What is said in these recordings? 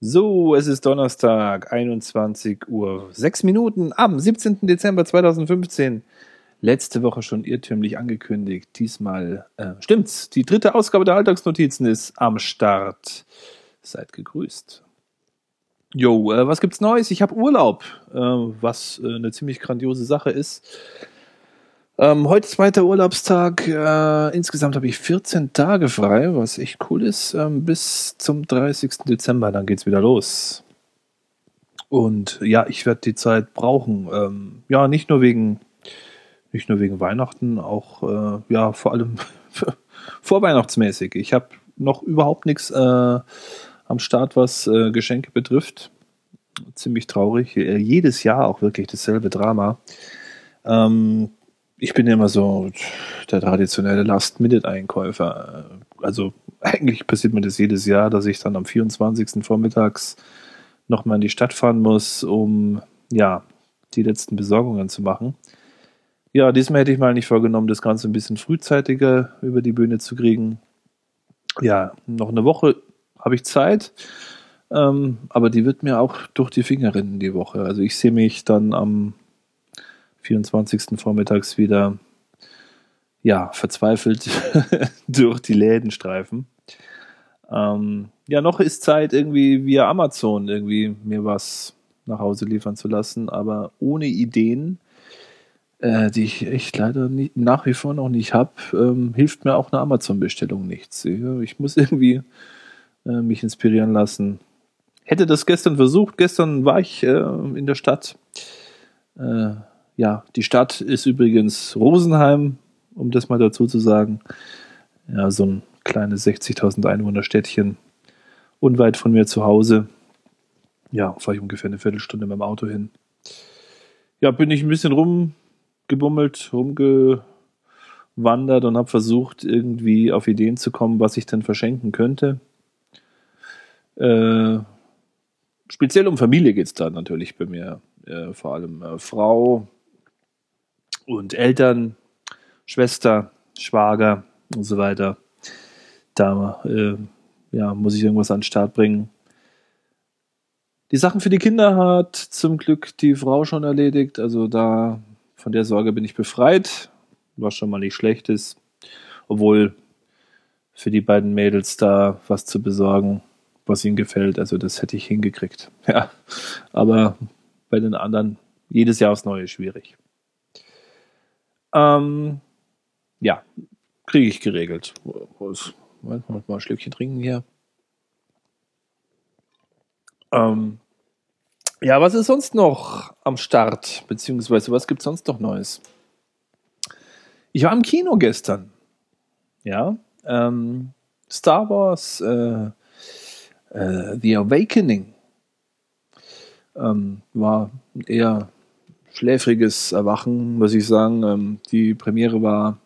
So, es ist Donnerstag, 21 Uhr, 6 Minuten am 17. Dezember 2015. Letzte Woche schon irrtümlich angekündigt. Diesmal äh, stimmt's. Die dritte Ausgabe der Alltagsnotizen ist am Start. Seid gegrüßt. Jo, äh, was gibt's Neues? Ich habe Urlaub, äh, was äh, eine ziemlich grandiose Sache ist. Ähm, heute zweiter Urlaubstag. Äh, insgesamt habe ich 14 Tage frei, was echt cool ist, ähm, bis zum 30. Dezember. Dann geht's wieder los. Und ja, ich werde die Zeit brauchen. Ähm, ja, nicht nur wegen, nicht nur wegen Weihnachten, auch äh, ja vor allem vorweihnachtsmäßig. Ich habe noch überhaupt nichts äh, am Start, was äh, Geschenke betrifft. Ziemlich traurig. Äh, jedes Jahr auch wirklich dasselbe Drama. Ähm, ich bin immer so der traditionelle Last-Minute-Einkäufer. Also eigentlich passiert mir das jedes Jahr, dass ich dann am 24. vormittags nochmal in die Stadt fahren muss, um ja die letzten Besorgungen zu machen. Ja, diesmal hätte ich mal nicht vorgenommen, das Ganze ein bisschen frühzeitiger über die Bühne zu kriegen. Ja, noch eine Woche habe ich Zeit, ähm, aber die wird mir auch durch die Finger rinnen, die Woche. Also ich sehe mich dann am 24. vormittags wieder ja, verzweifelt durch die Läden streifen. Ähm, ja, noch ist Zeit, irgendwie via Amazon irgendwie mir was nach Hause liefern zu lassen, aber ohne Ideen, äh, die ich echt leider nicht, nach wie vor noch nicht habe, ähm, hilft mir auch eine Amazon-Bestellung nichts. Ich muss irgendwie äh, mich inspirieren lassen. Hätte das gestern versucht, gestern war ich äh, in der Stadt. Ja, die Stadt ist übrigens Rosenheim, um das mal dazu zu sagen. Ja, so ein kleines 60.000 Einwohner-Städtchen, unweit von mir zu Hause. Ja, fahre ich ungefähr eine Viertelstunde mit dem Auto hin. Ja, bin ich ein bisschen rumgebummelt, rumgewandert und habe versucht, irgendwie auf Ideen zu kommen, was ich denn verschenken könnte. Äh, speziell um Familie geht es da natürlich bei mir. Äh, vor allem äh, Frau, und Eltern, Schwester, Schwager und so weiter. Da äh, ja, muss ich irgendwas an den Start bringen. Die Sachen für die Kinder hat zum Glück die Frau schon erledigt. Also da von der Sorge bin ich befreit, was schon mal nicht schlecht ist. Obwohl für die beiden Mädels da was zu besorgen, was ihnen gefällt, also das hätte ich hingekriegt. Ja, aber bei den anderen jedes Jahr aufs Neue schwierig. Ähm, ja, kriege ich geregelt. Was, mal ein Schlückchen trinken hier. Ähm, ja, was ist sonst noch am Start? Beziehungsweise, was gibt es sonst noch Neues? Ich war im Kino gestern. Ja. Ähm, Star Wars äh, äh, The Awakening ähm, war eher schläfriges Erwachen, muss ich sagen. Ähm, die Premiere war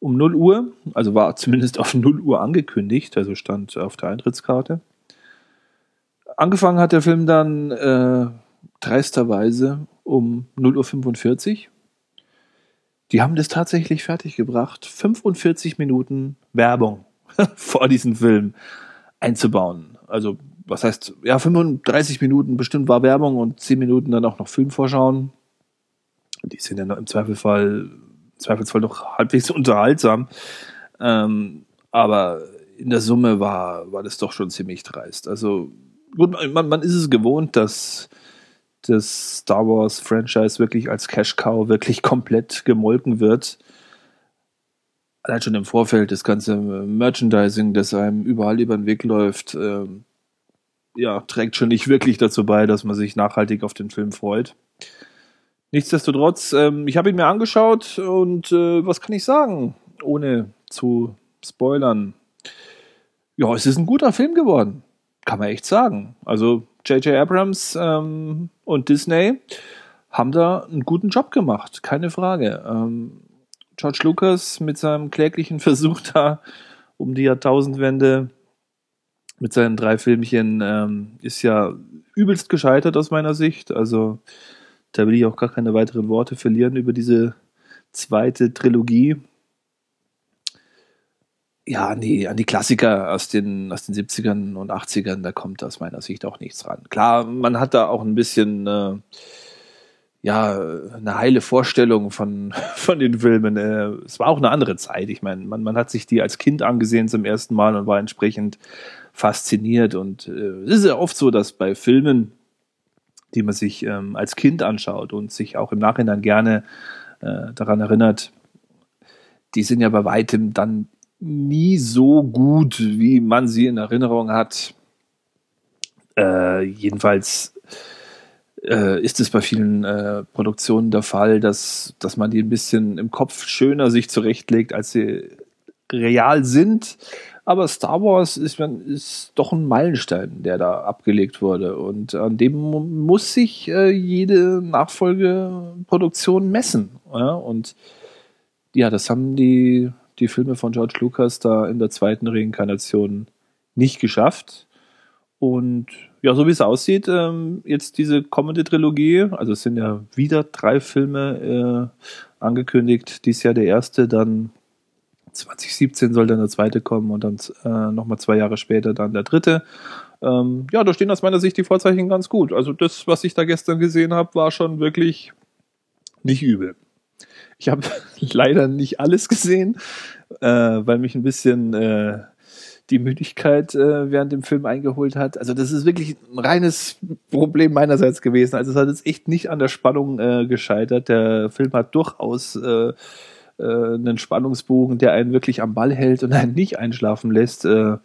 um 0 Uhr, also war zumindest auf 0 Uhr angekündigt, also stand auf der Eintrittskarte. Angefangen hat der Film dann äh, dreisterweise um 0 Uhr Die haben das tatsächlich fertiggebracht, 45 Minuten Werbung vor diesem Film einzubauen. Also was heißt, ja, 35 Minuten bestimmt war Werbung und 10 Minuten dann auch noch Filmvorschauen. Die sind ja im Zweifelsfall, im Zweifelsfall noch halbwegs unterhaltsam. Ähm, aber in der Summe war, war das doch schon ziemlich dreist. Also, gut, man, man ist es gewohnt, dass das Star Wars Franchise wirklich als Cash Cow wirklich komplett gemolken wird. Allein schon im Vorfeld das ganze Merchandising, das einem überall über den Weg läuft, ähm, ja, trägt schon nicht wirklich dazu bei, dass man sich nachhaltig auf den Film freut. Nichtsdestotrotz, ähm, ich habe ihn mir angeschaut und äh, was kann ich sagen, ohne zu spoilern? Ja, es ist ein guter Film geworden, kann man echt sagen. Also J.J. Abrams ähm, und Disney haben da einen guten Job gemacht, keine Frage. Ähm, George Lucas mit seinem kläglichen Versuch da um die Jahrtausendwende mit seinen drei Filmchen ähm, ist ja übelst gescheitert aus meiner Sicht. Also da will ich auch gar keine weiteren Worte verlieren über diese zweite Trilogie. ja, an die, an die Klassiker aus den, aus den 70ern und 80ern, da kommt aus meiner Sicht auch nichts ran. Klar, man hat da auch ein bisschen, äh, ja, eine heile Vorstellung von, von den Filmen. Äh, es war auch eine andere Zeit. Ich meine, man, man hat sich die als Kind angesehen zum ersten Mal und war entsprechend fasziniert. Und äh, es ist ja oft so, dass bei Filmen, die man sich ähm, als Kind anschaut und sich auch im Nachhinein gerne äh, daran erinnert, die sind ja bei weitem dann nie so gut, wie man sie in Erinnerung hat. Äh, jedenfalls äh, ist es bei vielen äh, Produktionen der Fall, dass, dass man die ein bisschen im Kopf schöner sich zurechtlegt, als sie real sind. Aber Star Wars ist, ist doch ein Meilenstein, der da abgelegt wurde. Und an dem muss sich äh, jede Nachfolgeproduktion messen. Ja? Und ja, das haben die, die Filme von George Lucas da in der zweiten Reinkarnation nicht geschafft. Und ja, so wie es aussieht, ähm, jetzt diese kommende Trilogie, also es sind ja wieder drei Filme äh, angekündigt, dies Jahr der erste, dann 2017 soll dann der zweite kommen und dann äh, nochmal zwei Jahre später dann der dritte. Ähm, ja, da stehen aus meiner Sicht die Vorzeichen ganz gut. Also das, was ich da gestern gesehen habe, war schon wirklich nicht übel. Ich habe leider nicht alles gesehen, äh, weil mich ein bisschen äh, die Müdigkeit äh, während dem Film eingeholt hat. Also das ist wirklich ein reines Problem meinerseits gewesen. Also es hat jetzt echt nicht an der Spannung äh, gescheitert. Der Film hat durchaus äh, äh, einen Spannungsbogen, der einen wirklich am Ball hält und einen nicht einschlafen lässt. Äh,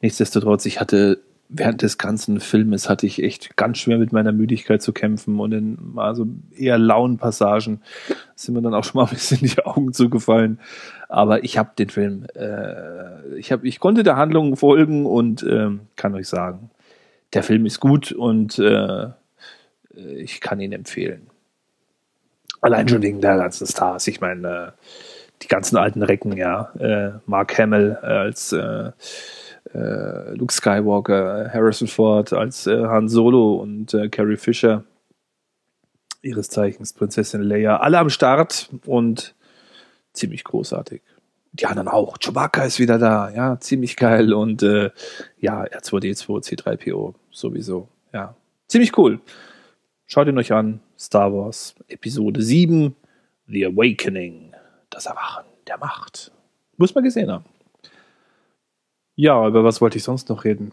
nichtsdestotrotz, ich hatte während des ganzen Filmes hatte ich echt ganz schwer mit meiner Müdigkeit zu kämpfen und in mal eher lauen Passagen sind mir dann auch schon mal ein bisschen die Augen zugefallen. Aber ich habe den Film, äh, ich habe, ich konnte der Handlung folgen und äh, kann euch sagen, der Film ist gut und äh, ich kann ihn empfehlen. Allein schon wegen der ganzen Stars. Ich meine, äh, die ganzen alten Recken, ja. Äh, Mark Hamill als äh, Luke Skywalker, Harrison Ford als äh, Han Solo und äh, Carrie Fisher, ihres Zeichens Prinzessin Leia, alle am Start und ziemlich großartig. Die anderen auch. Chewbacca ist wieder da, ja, ziemlich geil und äh, ja, R2D2, C3PO sowieso, ja, ziemlich cool. Schaut ihn euch an, Star Wars Episode 7, The Awakening, das Erwachen der Macht. Muss man gesehen haben. Ja, über was wollte ich sonst noch reden?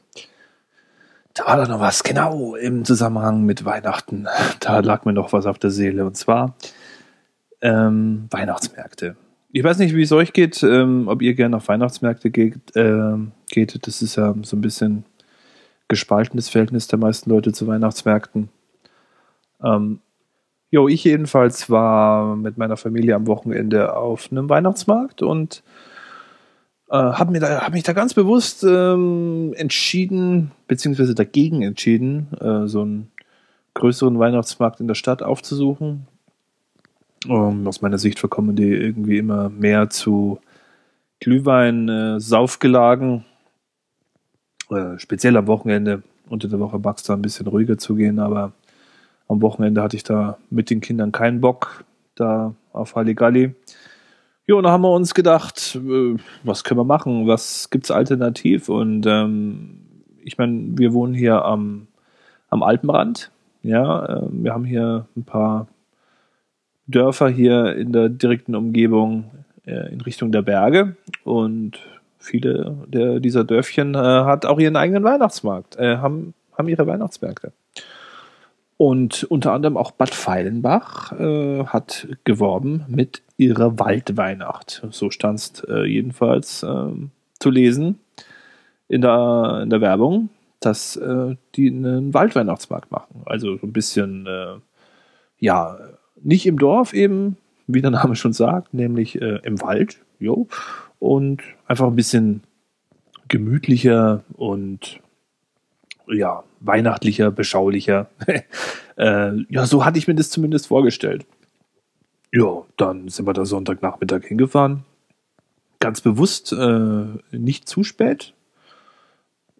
Da war da noch was, genau, im Zusammenhang mit Weihnachten. Da lag mir noch was auf der Seele. Und zwar ähm, Weihnachtsmärkte. Ich weiß nicht, wie es euch geht, ähm, ob ihr gerne auf Weihnachtsmärkte geht, äh, geht. Das ist ja so ein bisschen gespaltenes Verhältnis der meisten Leute zu Weihnachtsmärkten. Ähm, jo, ich jedenfalls war mit meiner Familie am Wochenende auf einem Weihnachtsmarkt und äh, habe hab mich da ganz bewusst ähm, entschieden, beziehungsweise dagegen entschieden, äh, so einen größeren Weihnachtsmarkt in der Stadt aufzusuchen. Um, aus meiner Sicht verkommen die irgendwie immer mehr zu Glühwein-Saufgelagen. Äh, äh, speziell am Wochenende. Unter der Woche mag es da ein bisschen ruhiger zu gehen, aber am Wochenende hatte ich da mit den Kindern keinen Bock da auf Halligalli. Ja, und da haben wir uns gedacht, äh, was können wir machen? Was gibt es alternativ? Und ähm, ich meine, wir wohnen hier am, am Alpenrand. Ja, äh, wir haben hier ein paar Dörfer hier in der direkten Umgebung äh, in Richtung der Berge und viele der, dieser Dörfchen äh, hat auch ihren eigenen Weihnachtsmarkt, äh, haben, haben ihre Weihnachtsmärkte. Und unter anderem auch Bad Feilenbach äh, hat geworben mit ihrer Waldweihnacht. So stand es äh, jedenfalls äh, zu lesen in der, in der Werbung, dass äh, die einen Waldweihnachtsmarkt machen. Also so ein bisschen, äh, ja, nicht im Dorf eben, wie der Name schon sagt, nämlich äh, im Wald. Jo. Und einfach ein bisschen gemütlicher und ja, weihnachtlicher, beschaulicher. äh, ja, so hatte ich mir das zumindest vorgestellt. Ja, dann sind wir da Sonntagnachmittag hingefahren. Ganz bewusst äh, nicht zu spät.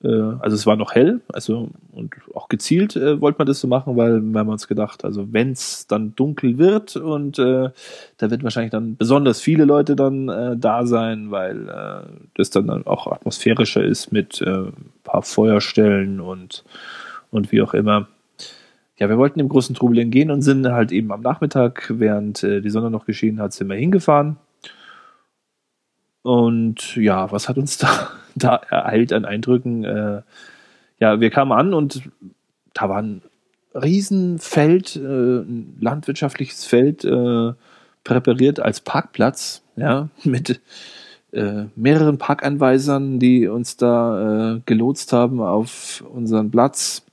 Äh, also es war noch hell, also und auch gezielt äh, wollte man das so machen, weil wir haben uns gedacht, also wenn es dann dunkel wird und äh, da wird wahrscheinlich dann besonders viele Leute dann äh, da sein, weil äh, das dann auch atmosphärischer ist mit äh, paar Feuerstellen und, und wie auch immer. Ja, wir wollten im großen Trubel entgehen und sind halt eben am Nachmittag, während äh, die Sonne noch geschienen hat, sind wir hingefahren. Und ja, was hat uns da, da ereilt an Eindrücken? Äh, ja, wir kamen an und da war ein Riesenfeld, äh, ein landwirtschaftliches Feld, äh, präpariert als Parkplatz, ja, mit äh, mehreren Parkanweisern, die uns da äh, gelotst haben auf unseren Platz.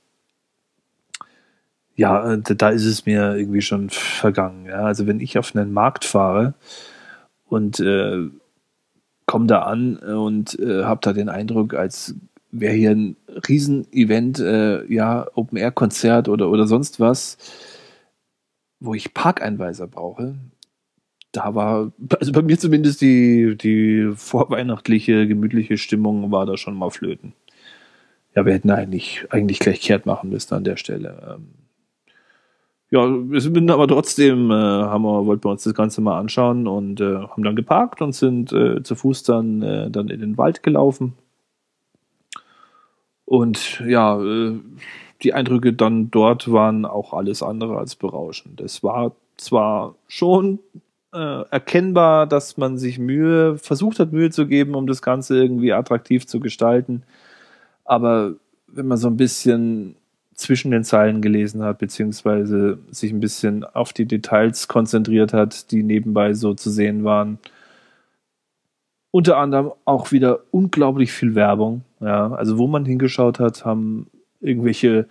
Ja, da ist es mir irgendwie schon vergangen. Ja. Also wenn ich auf einen Markt fahre und äh, komme da an und äh, habe da den Eindruck, als wäre hier ein Riesenevent, äh, ja, Open-Air-Konzert oder, oder sonst was, wo ich Parkeinweiser brauche. Da war, also bei mir zumindest die, die vorweihnachtliche, gemütliche Stimmung war da schon mal flöten. Ja, wir hätten eigentlich, eigentlich gleich kehrt machen müssen an der Stelle. Ähm, ja, wir sind aber trotzdem, äh, haben wir, wollten wir uns das Ganze mal anschauen und äh, haben dann geparkt und sind äh, zu Fuß dann, äh, dann in den Wald gelaufen und ja, äh, die Eindrücke dann dort waren auch alles andere als berauschend. Es war zwar schon äh, erkennbar, dass man sich Mühe, versucht hat, Mühe zu geben, um das Ganze irgendwie attraktiv zu gestalten. Aber wenn man so ein bisschen zwischen den Zeilen gelesen hat, beziehungsweise sich ein bisschen auf die Details konzentriert hat, die nebenbei so zu sehen waren, unter anderem auch wieder unglaublich viel Werbung. Ja, also wo man hingeschaut hat, haben irgendwelche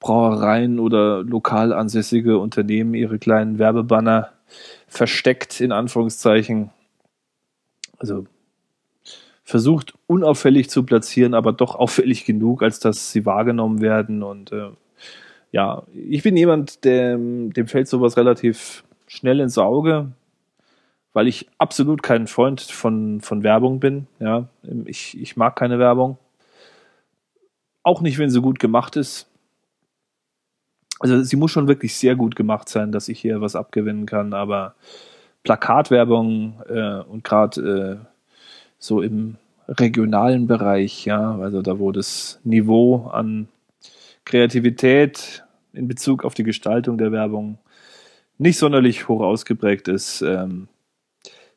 Brauereien oder lokal ansässige Unternehmen ihre kleinen Werbebanner versteckt, in Anführungszeichen. Also versucht unauffällig zu platzieren, aber doch auffällig genug, als dass sie wahrgenommen werden. Und äh, ja, ich bin jemand, der, dem fällt sowas relativ schnell ins Auge weil ich absolut kein Freund von, von Werbung bin. Ja, ich, ich mag keine Werbung. Auch nicht, wenn sie gut gemacht ist. Also sie muss schon wirklich sehr gut gemacht sein, dass ich hier was abgewinnen kann, aber Plakatwerbung äh, und gerade äh, so im regionalen Bereich, ja, also da wo das Niveau an Kreativität in Bezug auf die Gestaltung der Werbung nicht sonderlich hoch ausgeprägt ist, ähm,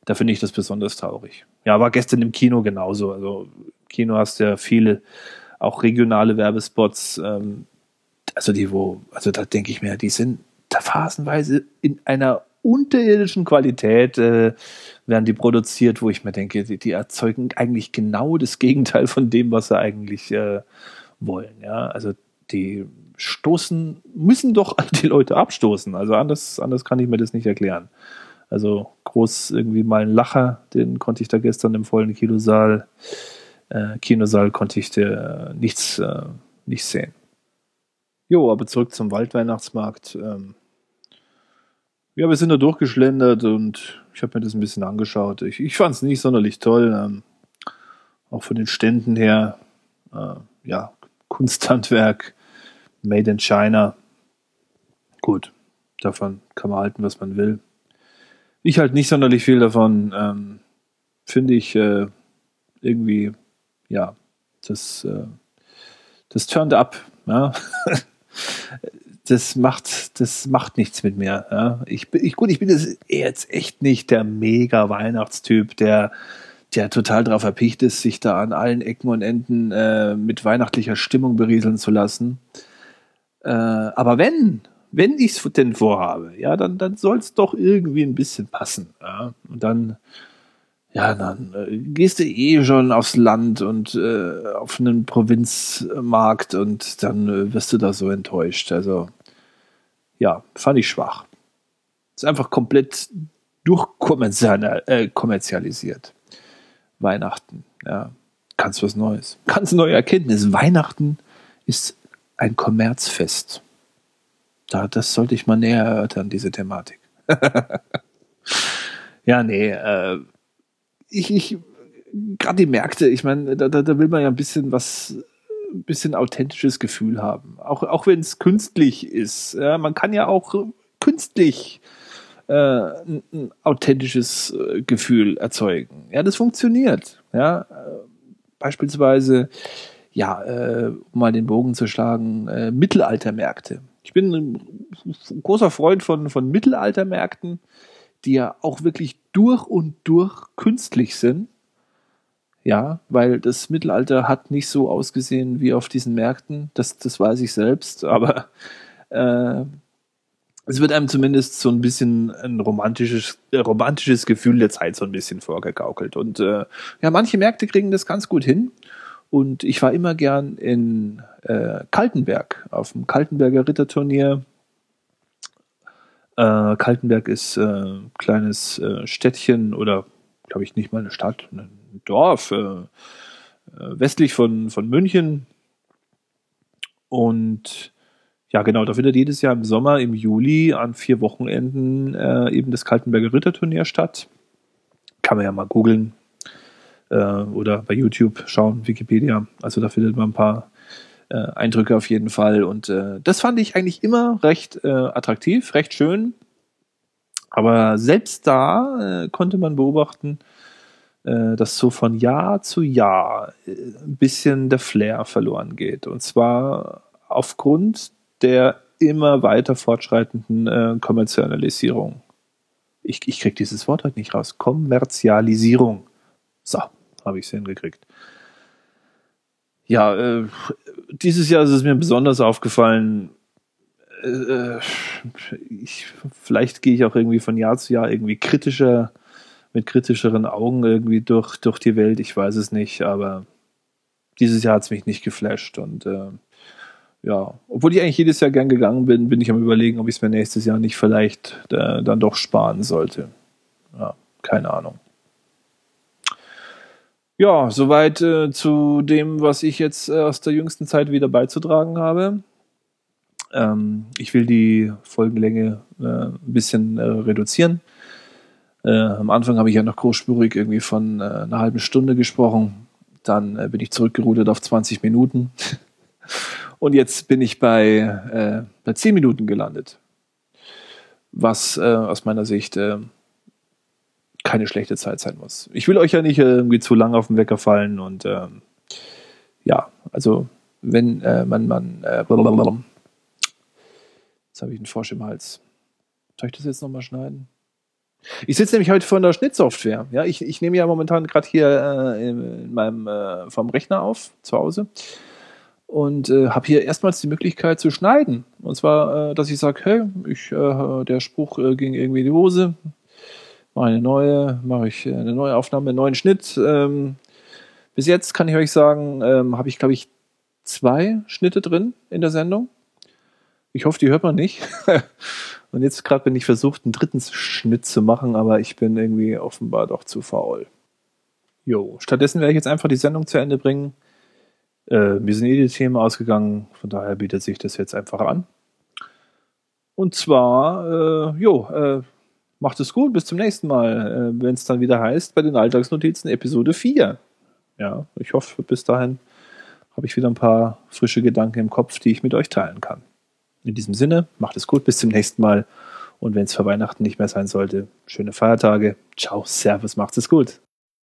da finde ich das besonders traurig. Ja, war gestern im Kino genauso. Also Kino hast ja viele auch regionale Werbespots, ähm, also die, wo, also da denke ich mir, die sind da phasenweise in einer unterirdischen Qualität äh, werden die produziert, wo ich mir denke, die, die, erzeugen eigentlich genau das Gegenteil von dem, was sie eigentlich äh, wollen. Ja, also die stoßen, müssen doch die Leute abstoßen. Also anders, anders kann ich mir das nicht erklären. Also groß irgendwie mal ein Lacher, den konnte ich da gestern im vollen Kinosaal, äh, Kinosaal konnte ich dir äh, nichts, äh, nicht sehen. Jo, aber zurück zum Waldweihnachtsmarkt. Ähm, ja, wir sind da durchgeschlendert und ich habe mir das ein bisschen angeschaut. Ich, ich fand es nicht sonderlich toll. Ähm, auch von den Ständen her. Äh, ja, Kunsthandwerk, Made in China. Gut, davon kann man halten, was man will. Ich halt nicht sonderlich viel davon. Ähm, Finde ich äh, irgendwie, ja, das, äh, das turned up. Ja? das macht, das macht nichts mit mir. Ja? Ich, ich, gut, ich bin jetzt echt nicht der mega Weihnachtstyp, der, der total darauf erpicht ist, sich da an allen Ecken und Enden äh, mit weihnachtlicher Stimmung berieseln zu lassen. Äh, aber wenn, wenn ich es denn vorhabe, ja, dann, dann soll es doch irgendwie ein bisschen passen. Ja? Und dann, ja, dann äh, gehst du eh schon aufs Land und äh, auf einen Provinzmarkt und dann äh, wirst du da so enttäuscht. Also, ja, fand ich schwach. Ist einfach komplett durchkommerzialisiert. Äh, Weihnachten, ja, ganz was Neues. Ganz neue Erkenntnis. Weihnachten ist ein Kommerzfest da, das sollte ich mal näher erörtern, diese Thematik. ja, nee, äh, ich, ich, gerade die Märkte, ich meine, da, da, da will man ja ein bisschen was ein bisschen authentisches Gefühl haben. Auch, auch wenn es künstlich ist. Ja, man kann ja auch künstlich äh, ein, ein, authentisches äh, Gefühl erzeugen. Ja, das funktioniert. Ja, äh, beispielsweise, ja, äh, um mal den Bogen zu schlagen, äh, Mittelaltermärkte. Ich bin ein großer Freund von, von Mittelaltermärkten, die ja auch wirklich durch und durch künstlich sind. Ja, weil das Mittelalter hat nicht so ausgesehen wie auf diesen Märkten. Das, das weiß ich selbst, aber äh, es wird einem zumindest so ein bisschen ein romantisches, äh, romantisches Gefühl der Zeit so ein bisschen vorgegaukelt. Und äh, ja, manche Märkte kriegen das ganz gut hin. Und ich war immer gern in äh, Kaltenberg, auf dem Kaltenberger Ritterturnier. Äh, Kaltenberg ist ein äh, kleines äh, Städtchen oder, glaube ich, nicht mal eine Stadt, ein Dorf, äh, äh, westlich von, von München. Und ja, genau, da findet jedes Jahr im Sommer, im Juli, an vier Wochenenden äh, eben das Kaltenberger Ritterturnier statt. Kann man ja mal googeln äh, oder bei YouTube schauen, Wikipedia. Also da findet man ein paar äh, Eindrücke auf jeden Fall. Und äh, das fand ich eigentlich immer recht äh, attraktiv, recht schön. Aber selbst da konnte man beobachten, dass so von Jahr zu Jahr ein bisschen der Flair verloren geht. Und zwar aufgrund der immer weiter fortschreitenden äh, Kommerzialisierung. Ich, ich kriege dieses Wort heute nicht raus. Kommerzialisierung. So, habe ich es hingekriegt. Ja, äh, dieses Jahr ist es mir besonders aufgefallen. Äh, ich, vielleicht gehe ich auch irgendwie von Jahr zu Jahr irgendwie kritischer, mit kritischeren Augen irgendwie durch, durch die Welt. Ich weiß es nicht, aber dieses Jahr hat es mich nicht geflasht und äh, ja, obwohl ich eigentlich jedes Jahr gern gegangen bin, bin ich am überlegen, ob ich es mir nächstes Jahr nicht vielleicht äh, dann doch sparen sollte. Ja, keine Ahnung. Ja, soweit äh, zu dem, was ich jetzt äh, aus der jüngsten Zeit wieder beizutragen habe. Ähm, ich will die Folgenlänge äh, ein bisschen äh, reduzieren. Äh, am Anfang habe ich ja noch großspurig irgendwie von einer halben Stunde gesprochen. Dann bin ich zurückgerudert auf 20 Minuten. Und jetzt bin ich bei, äh, bei 10 Minuten gelandet. Was äh, aus meiner Sicht äh, keine schlechte Zeit sein muss. Ich will euch ja nicht irgendwie zu lang auf den Wecker fallen und ähm, ja, also wenn äh, man, man äh, jetzt habe ich einen Frosch im Hals. Soll ich das jetzt nochmal schneiden? Ich sitze nämlich heute vor der Schnittsoftware. Ja, ich, ich nehme ja momentan gerade hier äh, in meinem äh, vom Rechner auf zu Hause und äh, habe hier erstmals die Möglichkeit zu schneiden. Und zwar, äh, dass ich sage, hey, ich, äh, der Spruch äh, ging irgendwie in die Hose, mache eine neue, mache ich eine neue Aufnahme, einen neuen Schnitt. Ähm, bis jetzt kann ich euch sagen, ähm, habe ich, glaube ich, zwei Schnitte drin in der Sendung. Ich hoffe, die hört man nicht. Und jetzt gerade bin ich versucht, einen dritten Schnitt zu machen, aber ich bin irgendwie offenbar doch zu faul. Jo, stattdessen werde ich jetzt einfach die Sendung zu Ende bringen. Äh, mir sind eh die Themen ausgegangen, von daher bietet sich das jetzt einfach an. Und zwar, äh, jo, äh, macht es gut, bis zum nächsten Mal, äh, wenn es dann wieder heißt, bei den Alltagsnotizen Episode 4. Ja, ich hoffe, bis dahin habe ich wieder ein paar frische Gedanken im Kopf, die ich mit euch teilen kann. In diesem Sinne, macht es gut, bis zum nächsten Mal. Und wenn es vor Weihnachten nicht mehr sein sollte, schöne Feiertage. Ciao, Servus, macht es gut.